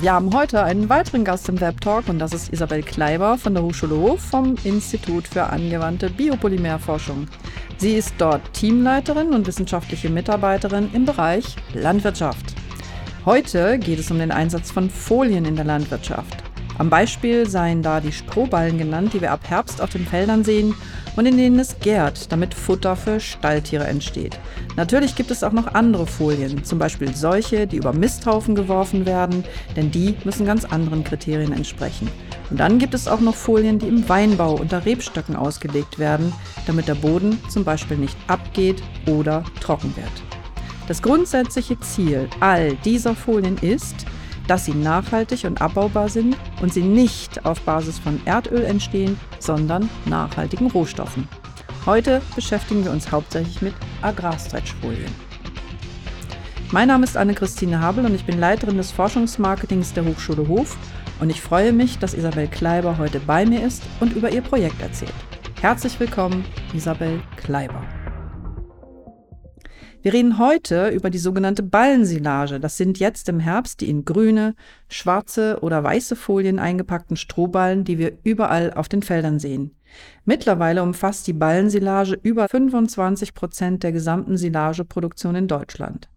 Wir haben heute einen weiteren Gast im Web Talk und das ist Isabel Kleiber von der Hochschule Hof vom Institut für angewandte Biopolymerforschung. Sie ist dort Teamleiterin und wissenschaftliche Mitarbeiterin im Bereich Landwirtschaft. Heute geht es um den Einsatz von Folien in der Landwirtschaft. Am Beispiel seien da die Strohballen genannt, die wir ab Herbst auf den Feldern sehen und in denen es gärt, damit Futter für Stalltiere entsteht. Natürlich gibt es auch noch andere Folien, zum Beispiel solche, die über Misthaufen geworfen werden, denn die müssen ganz anderen Kriterien entsprechen. Und dann gibt es auch noch Folien, die im Weinbau unter Rebstöcken ausgelegt werden, damit der Boden zum Beispiel nicht abgeht oder trocken wird. Das grundsätzliche Ziel all dieser Folien ist, dass sie nachhaltig und abbaubar sind und sie nicht auf Basis von Erdöl entstehen, sondern nachhaltigen Rohstoffen. Heute beschäftigen wir uns hauptsächlich mit Agrarstretchfolien. Mein Name ist Anne-Christine Habel und ich bin Leiterin des Forschungsmarketings der Hochschule Hof und ich freue mich, dass Isabel Kleiber heute bei mir ist und über ihr Projekt erzählt. Herzlich willkommen, Isabel Kleiber. Wir reden heute über die sogenannte Ballensilage. Das sind jetzt im Herbst die in grüne, schwarze oder weiße Folien eingepackten Strohballen, die wir überall auf den Feldern sehen. Mittlerweile umfasst die Ballensilage über 25 Prozent der gesamten Silageproduktion in Deutschland.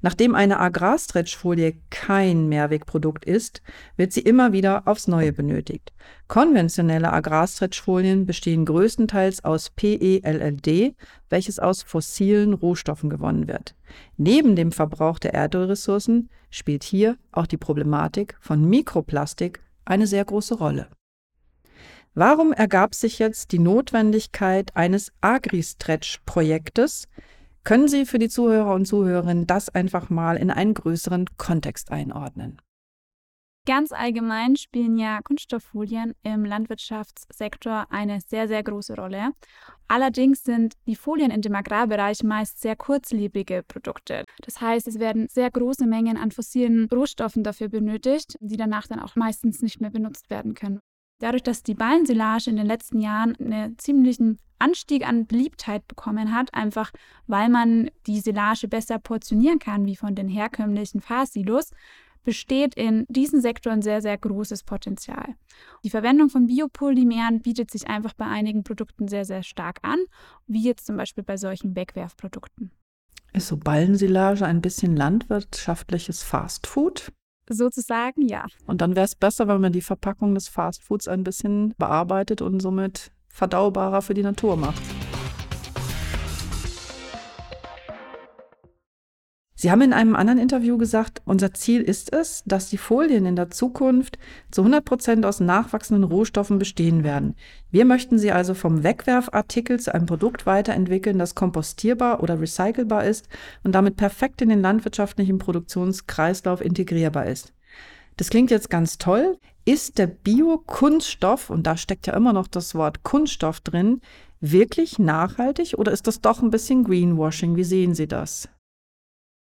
Nachdem eine Agrarstretchfolie kein Mehrwegprodukt ist, wird sie immer wieder aufs Neue benötigt. Konventionelle Agrarstretchfolien bestehen größtenteils aus PELLD, welches aus fossilen Rohstoffen gewonnen wird. Neben dem Verbrauch der Erdölressourcen spielt hier auch die Problematik von Mikroplastik eine sehr große Rolle. Warum ergab sich jetzt die Notwendigkeit eines Agri-Stretch-Projektes, können Sie für die Zuhörer und Zuhörerinnen das einfach mal in einen größeren Kontext einordnen? Ganz allgemein spielen ja Kunststofffolien im Landwirtschaftssektor eine sehr, sehr große Rolle. Allerdings sind die Folien in dem Agrarbereich meist sehr kurzlebige Produkte. Das heißt, es werden sehr große Mengen an fossilen Rohstoffen dafür benötigt, die danach dann auch meistens nicht mehr benutzt werden können. Dadurch, dass die Ballensilage in den letzten Jahren einen ziemlichen Anstieg an Beliebtheit bekommen hat, einfach weil man die Silage besser portionieren kann wie von den herkömmlichen Fahrsilos, besteht in diesen Sektoren sehr, sehr großes Potenzial. Die Verwendung von Biopolymeren bietet sich einfach bei einigen Produkten sehr, sehr stark an, wie jetzt zum Beispiel bei solchen Wegwerfprodukten. Ist so Ballensilage ein bisschen landwirtschaftliches Fastfood? Sozusagen, ja. Und dann wäre es besser, wenn man die Verpackung des Fastfoods ein bisschen bearbeitet und somit verdaubarer für die Natur macht. Sie haben in einem anderen Interview gesagt, unser Ziel ist es, dass die Folien in der Zukunft zu 100 Prozent aus nachwachsenden Rohstoffen bestehen werden. Wir möchten sie also vom Wegwerfartikel zu einem Produkt weiterentwickeln, das kompostierbar oder recycelbar ist und damit perfekt in den landwirtschaftlichen Produktionskreislauf integrierbar ist. Das klingt jetzt ganz toll. Ist der Biokunststoff, und da steckt ja immer noch das Wort Kunststoff drin, wirklich nachhaltig oder ist das doch ein bisschen Greenwashing? Wie sehen Sie das?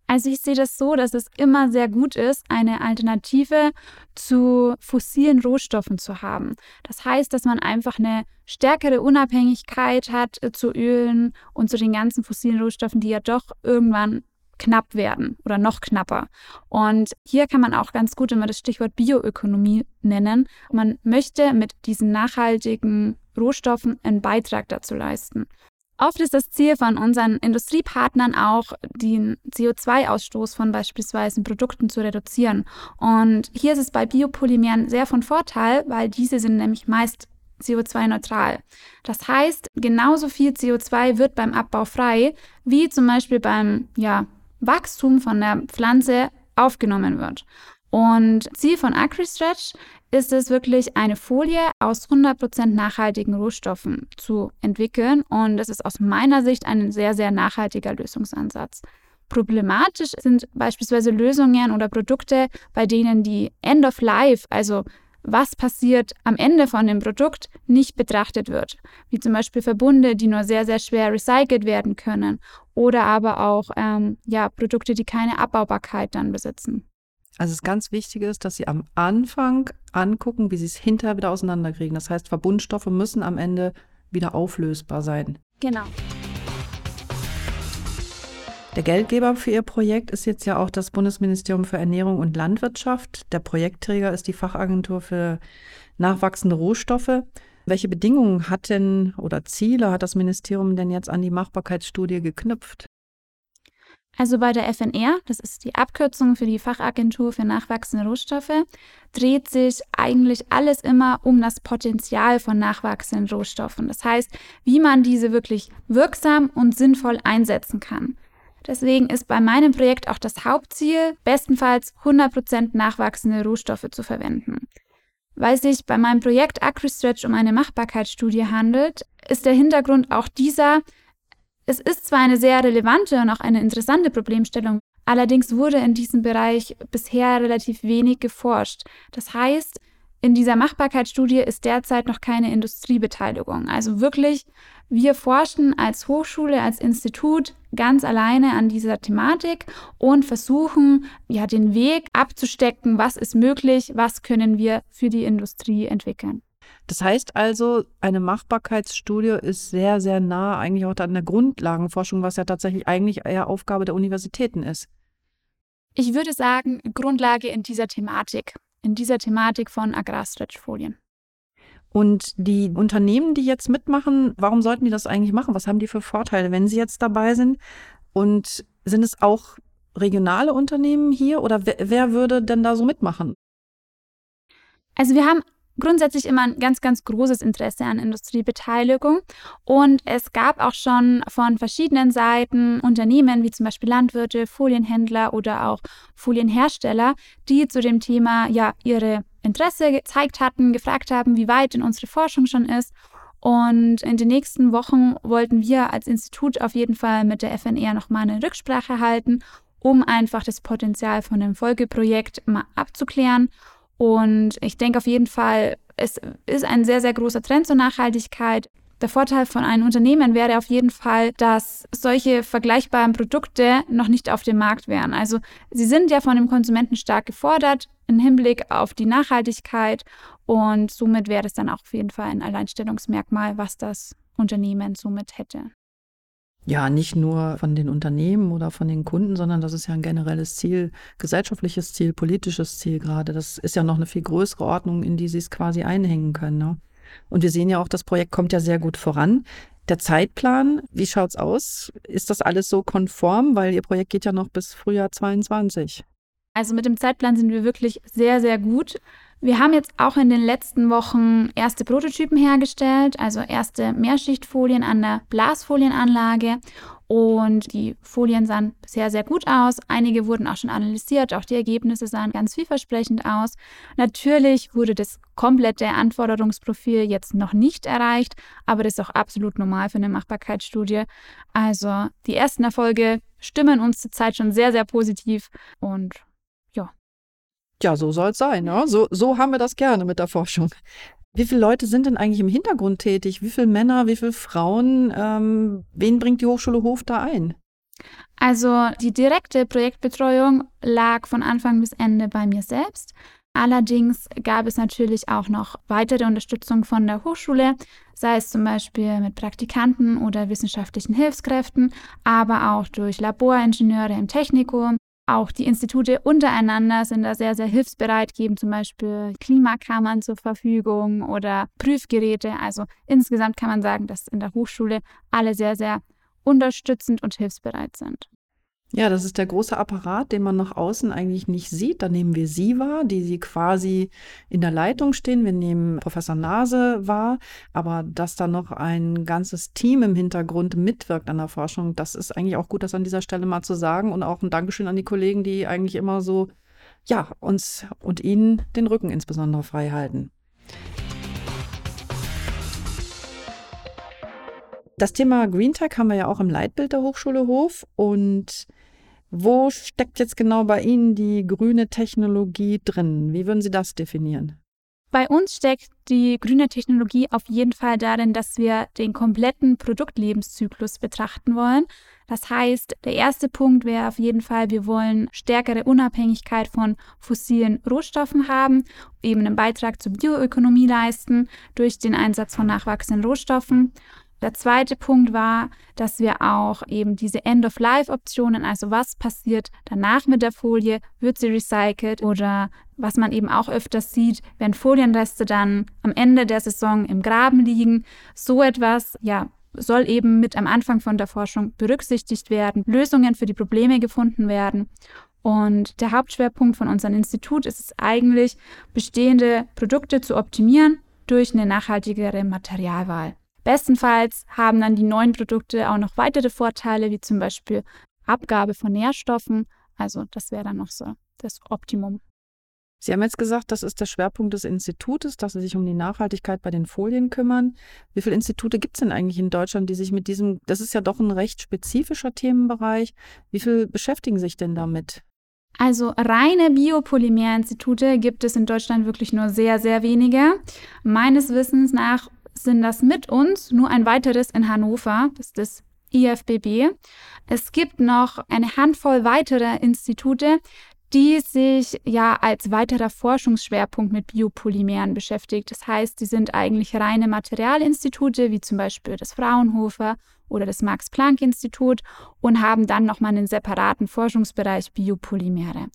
Also ich sehe das so, dass es immer sehr gut ist, eine Alternative zu fossilen Rohstoffen zu haben. Das heißt, dass man einfach eine stärkere Unabhängigkeit hat äh, zu Ölen und zu den ganzen fossilen Rohstoffen, die ja doch irgendwann knapp werden oder noch knapper. Und hier kann man auch ganz gut immer das Stichwort Bioökonomie nennen. Man möchte mit diesen nachhaltigen Rohstoffen einen Beitrag dazu leisten. Oft ist das Ziel von unseren Industriepartnern auch, den CO2-Ausstoß von beispielsweise Produkten zu reduzieren. Und hier ist es bei Biopolymeren sehr von Vorteil, weil diese sind nämlich meist CO2-neutral. Das heißt, genauso viel CO2 wird beim Abbau frei, wie zum Beispiel beim ja, Wachstum von der Pflanze aufgenommen wird. Und Ziel von AgriStretch ist es wirklich, eine Folie aus 100% nachhaltigen Rohstoffen zu entwickeln. Und das ist aus meiner Sicht ein sehr, sehr nachhaltiger Lösungsansatz. Problematisch sind beispielsweise Lösungen oder Produkte, bei denen die End of Life, also was passiert am Ende von dem Produkt, nicht betrachtet wird. Wie zum Beispiel Verbunde, die nur sehr, sehr schwer recycelt werden können. Oder aber auch ähm, ja, Produkte, die keine Abbaubarkeit dann besitzen. Also das ganz Wichtige ist, dass Sie am Anfang angucken, wie Sie es hinterher wieder auseinanderkriegen. Das heißt, Verbundstoffe müssen am Ende wieder auflösbar sein. Genau. Der Geldgeber für Ihr Projekt ist jetzt ja auch das Bundesministerium für Ernährung und Landwirtschaft. Der Projektträger ist die Fachagentur für nachwachsende Rohstoffe. Welche Bedingungen hat denn oder Ziele hat das Ministerium denn jetzt an die Machbarkeitsstudie geknüpft? Also bei der FNR, das ist die Abkürzung für die Fachagentur für nachwachsende Rohstoffe, dreht sich eigentlich alles immer um das Potenzial von nachwachsenden Rohstoffen. Das heißt, wie man diese wirklich wirksam und sinnvoll einsetzen kann. Deswegen ist bei meinem Projekt auch das Hauptziel, bestenfalls 100% nachwachsende Rohstoffe zu verwenden. Weil sich bei meinem Projekt AgriStretch um eine Machbarkeitsstudie handelt, ist der Hintergrund auch dieser, es ist zwar eine sehr relevante und auch eine interessante Problemstellung, allerdings wurde in diesem Bereich bisher relativ wenig geforscht. Das heißt, in dieser Machbarkeitsstudie ist derzeit noch keine Industriebeteiligung. Also wirklich, wir forschen als Hochschule, als Institut ganz alleine an dieser Thematik und versuchen, ja, den Weg abzustecken, was ist möglich, was können wir für die Industrie entwickeln. Das heißt also, eine Machbarkeitsstudie ist sehr, sehr nah eigentlich auch an der Grundlagenforschung, was ja tatsächlich eigentlich eher Aufgabe der Universitäten ist. Ich würde sagen, Grundlage in dieser Thematik, in dieser Thematik von Agrarstretchfolien. Und die Unternehmen, die jetzt mitmachen, warum sollten die das eigentlich machen? Was haben die für Vorteile, wenn sie jetzt dabei sind? Und sind es auch regionale Unternehmen hier oder wer, wer würde denn da so mitmachen? Also wir haben grundsätzlich immer ein ganz, ganz großes Interesse an Industriebeteiligung. Und es gab auch schon von verschiedenen Seiten Unternehmen, wie zum Beispiel Landwirte, Folienhändler oder auch Folienhersteller, die zu dem Thema ja ihre Interesse gezeigt hatten, gefragt haben, wie weit denn unsere Forschung schon ist. Und in den nächsten Wochen wollten wir als Institut auf jeden Fall mit der FNR nochmal eine Rücksprache halten, um einfach das Potenzial von dem Folgeprojekt mal abzuklären und ich denke auf jeden Fall, es ist ein sehr, sehr großer Trend zur Nachhaltigkeit. Der Vorteil von einem Unternehmen wäre auf jeden Fall, dass solche vergleichbaren Produkte noch nicht auf dem Markt wären. Also sie sind ja von dem Konsumenten stark gefordert im Hinblick auf die Nachhaltigkeit und somit wäre es dann auch auf jeden Fall ein Alleinstellungsmerkmal, was das Unternehmen somit hätte. Ja, nicht nur von den Unternehmen oder von den Kunden, sondern das ist ja ein generelles Ziel, gesellschaftliches Ziel, politisches Ziel gerade. Das ist ja noch eine viel größere Ordnung, in die sie es quasi einhängen können. Ne? Und wir sehen ja auch, das Projekt kommt ja sehr gut voran. Der Zeitplan, wie schaut's aus? Ist das alles so konform? Weil Ihr Projekt geht ja noch bis Frühjahr 22. Also mit dem Zeitplan sind wir wirklich sehr, sehr gut. Wir haben jetzt auch in den letzten Wochen erste Prototypen hergestellt, also erste Mehrschichtfolien an der Blasfolienanlage. Und die Folien sahen bisher sehr gut aus. Einige wurden auch schon analysiert, auch die Ergebnisse sahen ganz vielversprechend aus. Natürlich wurde das komplette Anforderungsprofil jetzt noch nicht erreicht, aber das ist auch absolut normal für eine Machbarkeitsstudie. Also die ersten Erfolge stimmen uns zurzeit schon sehr, sehr positiv und ja, so soll es sein. Ne? So, so haben wir das gerne mit der Forschung. Wie viele Leute sind denn eigentlich im Hintergrund tätig? Wie viele Männer, wie viele Frauen? Ähm, wen bringt die Hochschule Hof da ein? Also die direkte Projektbetreuung lag von Anfang bis Ende bei mir selbst. Allerdings gab es natürlich auch noch weitere Unterstützung von der Hochschule, sei es zum Beispiel mit Praktikanten oder wissenschaftlichen Hilfskräften, aber auch durch Laboringenieure im Technikum auch die Institute untereinander sind da sehr, sehr hilfsbereit, geben zum Beispiel Klimakammern zur Verfügung oder Prüfgeräte. Also insgesamt kann man sagen, dass in der Hochschule alle sehr, sehr unterstützend und hilfsbereit sind. Ja, das ist der große Apparat, den man nach außen eigentlich nicht sieht. Da nehmen wir Sie wahr, die Sie quasi in der Leitung stehen. Wir nehmen Professor Nase wahr. Aber dass da noch ein ganzes Team im Hintergrund mitwirkt an der Forschung, das ist eigentlich auch gut, das an dieser Stelle mal zu sagen. Und auch ein Dankeschön an die Kollegen, die eigentlich immer so, ja, uns und Ihnen den Rücken insbesondere frei halten. Das Thema Green Tech haben wir ja auch im Leitbild der Hochschule Hof und wo steckt jetzt genau bei Ihnen die grüne Technologie drin? Wie würden Sie das definieren? Bei uns steckt die grüne Technologie auf jeden Fall darin, dass wir den kompletten Produktlebenszyklus betrachten wollen. Das heißt, der erste Punkt wäre auf jeden Fall, wir wollen stärkere Unabhängigkeit von fossilen Rohstoffen haben, eben einen Beitrag zur Bioökonomie leisten durch den Einsatz von nachwachsenden Rohstoffen. Der zweite Punkt war, dass wir auch eben diese End-of-Life-Optionen, also was passiert danach mit der Folie, wird sie recycelt oder was man eben auch öfters sieht, wenn Folienreste dann am Ende der Saison im Graben liegen. So etwas, ja, soll eben mit am Anfang von der Forschung berücksichtigt werden, Lösungen für die Probleme gefunden werden. Und der Hauptschwerpunkt von unserem Institut ist es eigentlich, bestehende Produkte zu optimieren durch eine nachhaltigere Materialwahl. Bestenfalls haben dann die neuen Produkte auch noch weitere Vorteile, wie zum Beispiel Abgabe von Nährstoffen. Also das wäre dann noch so das Optimum. Sie haben jetzt gesagt, das ist der Schwerpunkt des Institutes, dass Sie sich um die Nachhaltigkeit bei den Folien kümmern. Wie viele Institute gibt es denn eigentlich in Deutschland, die sich mit diesem, das ist ja doch ein recht spezifischer Themenbereich, wie viel beschäftigen sich denn damit? Also reine Biopolymerinstitute gibt es in Deutschland wirklich nur sehr, sehr wenige. Meines Wissens nach sind das mit uns nur ein weiteres in Hannover, das ist das IFBB. Es gibt noch eine Handvoll weiterer Institute, die sich ja als weiterer Forschungsschwerpunkt mit Biopolymeren beschäftigt. Das heißt, sie sind eigentlich reine Materialinstitute, wie zum Beispiel das Fraunhofer oder das Max-Planck-Institut und haben dann nochmal einen separaten Forschungsbereich Biopolymere.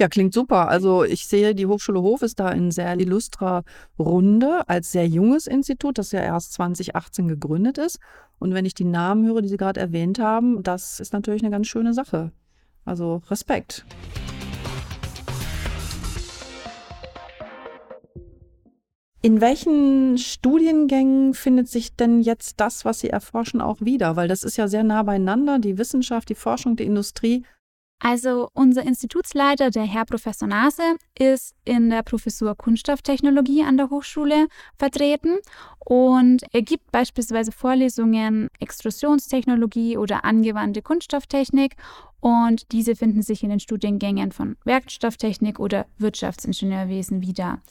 Ja, klingt super. Also ich sehe, die Hochschule Hof ist da in sehr illustrer Runde als sehr junges Institut, das ja erst 2018 gegründet ist. Und wenn ich die Namen höre, die Sie gerade erwähnt haben, das ist natürlich eine ganz schöne Sache. Also Respekt. In welchen Studiengängen findet sich denn jetzt das, was Sie erforschen, auch wieder? Weil das ist ja sehr nah beieinander, die Wissenschaft, die Forschung, die Industrie. Also unser Institutsleiter, der Herr Professor Nase, ist in der Professur Kunststofftechnologie an der Hochschule vertreten und er gibt beispielsweise Vorlesungen Extrusionstechnologie oder angewandte Kunststofftechnik und diese finden sich in den Studiengängen von Werkstofftechnik oder Wirtschaftsingenieurwesen wieder.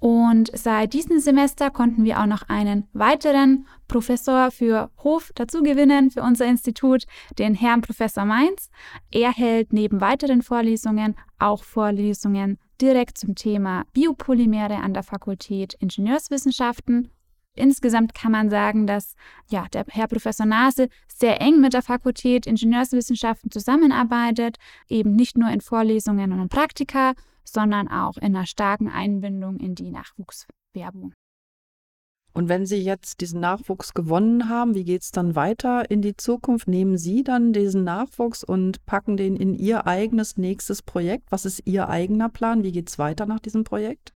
Und seit diesem Semester konnten wir auch noch einen weiteren Professor für Hof dazu gewinnen für unser Institut, den Herrn Professor Mainz. Er hält neben weiteren Vorlesungen auch Vorlesungen direkt zum Thema Biopolymere an der Fakultät Ingenieurswissenschaften. Insgesamt kann man sagen, dass ja, der Herr Professor Nase sehr eng mit der Fakultät Ingenieurswissenschaften zusammenarbeitet, eben nicht nur in Vorlesungen und Praktika, sondern auch in einer starken Einbindung in die Nachwuchswerbung. Und wenn Sie jetzt diesen Nachwuchs gewonnen haben, wie geht es dann weiter in die Zukunft? Nehmen Sie dann diesen Nachwuchs und packen den in Ihr eigenes nächstes Projekt? Was ist Ihr eigener Plan? Wie geht es weiter nach diesem Projekt?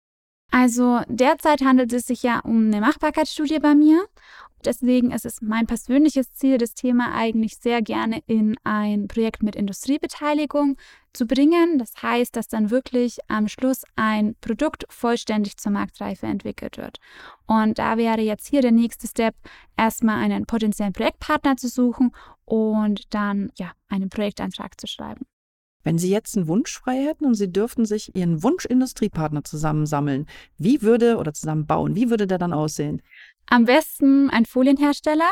Also derzeit handelt es sich ja um eine Machbarkeitsstudie bei mir Deswegen ist es mein persönliches Ziel, das Thema eigentlich sehr gerne in ein Projekt mit Industriebeteiligung zu bringen. Das heißt, dass dann wirklich am Schluss ein Produkt vollständig zur Marktreife entwickelt wird. Und da wäre jetzt hier der nächste Step, erstmal einen potenziellen Projektpartner zu suchen und dann ja einen Projektantrag zu schreiben. Wenn Sie jetzt einen Wunsch frei hätten und Sie dürften sich Ihren Wunsch-Industriepartner zusammensammeln, wie würde oder zusammenbauen, wie würde der dann aussehen? Am besten ein Folienhersteller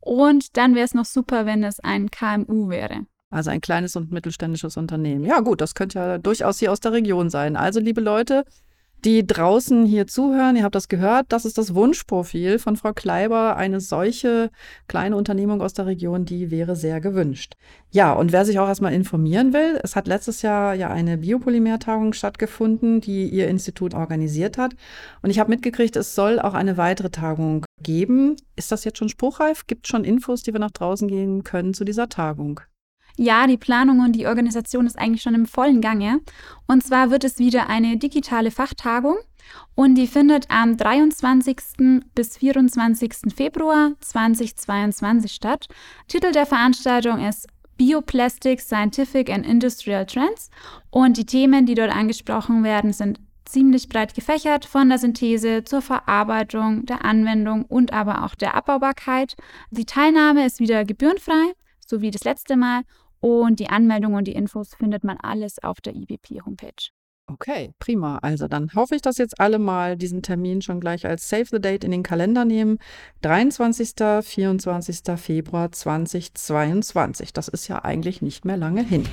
und dann wäre es noch super, wenn es ein KMU wäre. Also ein kleines und mittelständisches Unternehmen. Ja gut, das könnte ja durchaus hier aus der Region sein. Also liebe Leute, die draußen hier zuhören, ihr habt das gehört, das ist das Wunschprofil von Frau Kleiber. Eine solche kleine Unternehmung aus der Region, die wäre sehr gewünscht. Ja, und wer sich auch erstmal informieren will, es hat letztes Jahr ja eine Biopolymertagung stattgefunden, die Ihr Institut organisiert hat. Und ich habe mitgekriegt, es soll auch eine weitere Tagung geben. Ist das jetzt schon spruchreif? Gibt es schon Infos, die wir nach draußen gehen können zu dieser Tagung? Ja, die Planung und die Organisation ist eigentlich schon im vollen Gange. Und zwar wird es wieder eine digitale Fachtagung und die findet am 23. bis 24. Februar 2022 statt. Titel der Veranstaltung ist Bioplastics, Scientific and Industrial Trends und die Themen, die dort angesprochen werden, sind ziemlich breit gefächert, von der Synthese zur Verarbeitung, der Anwendung und aber auch der Abbaubarkeit. Die Teilnahme ist wieder gebührenfrei, so wie das letzte Mal und die Anmeldung und die Infos findet man alles auf der IBP-Homepage. Okay, prima. Also dann hoffe ich, dass jetzt alle mal diesen Termin schon gleich als Save the Date in den Kalender nehmen. 23. 24. Februar 2022. Das ist ja eigentlich nicht mehr lange hin.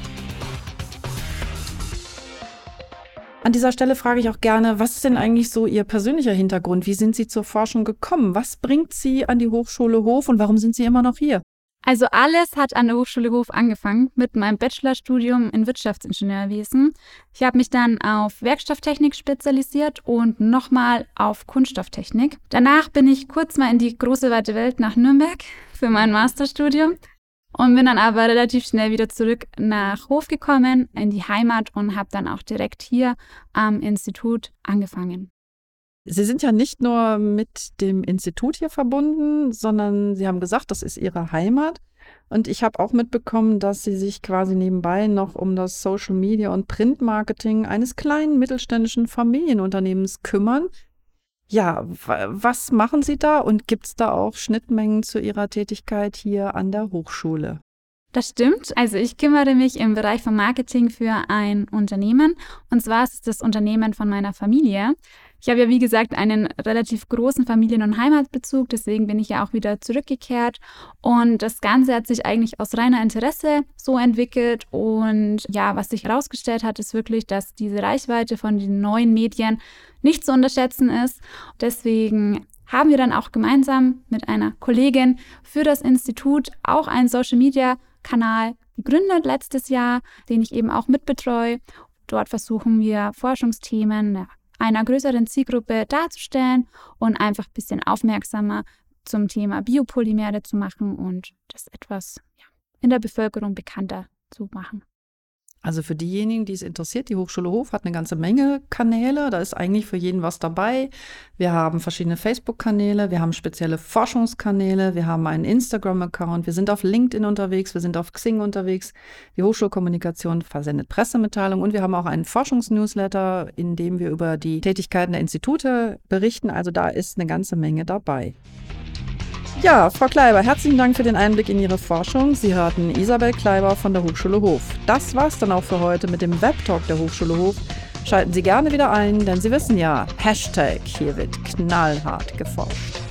An dieser Stelle frage ich auch gerne, was ist denn eigentlich so Ihr persönlicher Hintergrund? Wie sind Sie zur Forschung gekommen? Was bringt Sie an die Hochschule Hof und warum sind Sie immer noch hier? Also alles hat an der Hochschule Hof angefangen mit meinem Bachelorstudium in Wirtschaftsingenieurwesen. Ich habe mich dann auf Werkstofftechnik spezialisiert und nochmal auf Kunststofftechnik. Danach bin ich kurz mal in die große weite Welt nach Nürnberg für mein Masterstudium und bin dann aber relativ schnell wieder zurück nach Hof gekommen, in die Heimat und habe dann auch direkt hier am Institut angefangen. Sie sind ja nicht nur mit dem Institut hier verbunden, sondern Sie haben gesagt, das ist Ihre Heimat. Und ich habe auch mitbekommen, dass Sie sich quasi nebenbei noch um das Social Media und Printmarketing eines kleinen mittelständischen Familienunternehmens kümmern. Ja, was machen Sie da und gibt es da auch Schnittmengen zu Ihrer Tätigkeit hier an der Hochschule? Das stimmt. Also ich kümmere mich im Bereich von Marketing für ein Unternehmen. Und zwar ist es das Unternehmen von meiner Familie. Ich habe ja, wie gesagt, einen relativ großen Familien- und Heimatbezug, deswegen bin ich ja auch wieder zurückgekehrt. Und das Ganze hat sich eigentlich aus reiner Interesse so entwickelt. Und ja, was sich herausgestellt hat, ist wirklich, dass diese Reichweite von den neuen Medien nicht zu unterschätzen ist. Deswegen haben wir dann auch gemeinsam mit einer Kollegin für das Institut auch einen Social-Media-Kanal gegründet letztes Jahr, den ich eben auch mitbetreue. Dort versuchen wir Forschungsthemen einer größeren Zielgruppe darzustellen und einfach ein bisschen aufmerksamer zum Thema Biopolymere zu machen und das etwas ja, in der Bevölkerung bekannter zu machen. Also für diejenigen, die es interessiert, die Hochschule Hof hat eine ganze Menge Kanäle. Da ist eigentlich für jeden was dabei. Wir haben verschiedene Facebook-Kanäle, wir haben spezielle Forschungskanäle, wir haben einen Instagram-Account, wir sind auf LinkedIn unterwegs, wir sind auf Xing unterwegs. Die Hochschulkommunikation versendet Pressemitteilungen und wir haben auch einen Forschungsnewsletter, in dem wir über die Tätigkeiten der Institute berichten. Also da ist eine ganze Menge dabei. Ja, Frau Kleiber, herzlichen Dank für den Einblick in Ihre Forschung. Sie hörten Isabel Kleiber von der Hochschule Hof. Das war's dann auch für heute mit dem Webtalk der Hochschule Hof. Schalten Sie gerne wieder ein, denn Sie wissen ja, Hashtag, hier wird knallhart geforscht.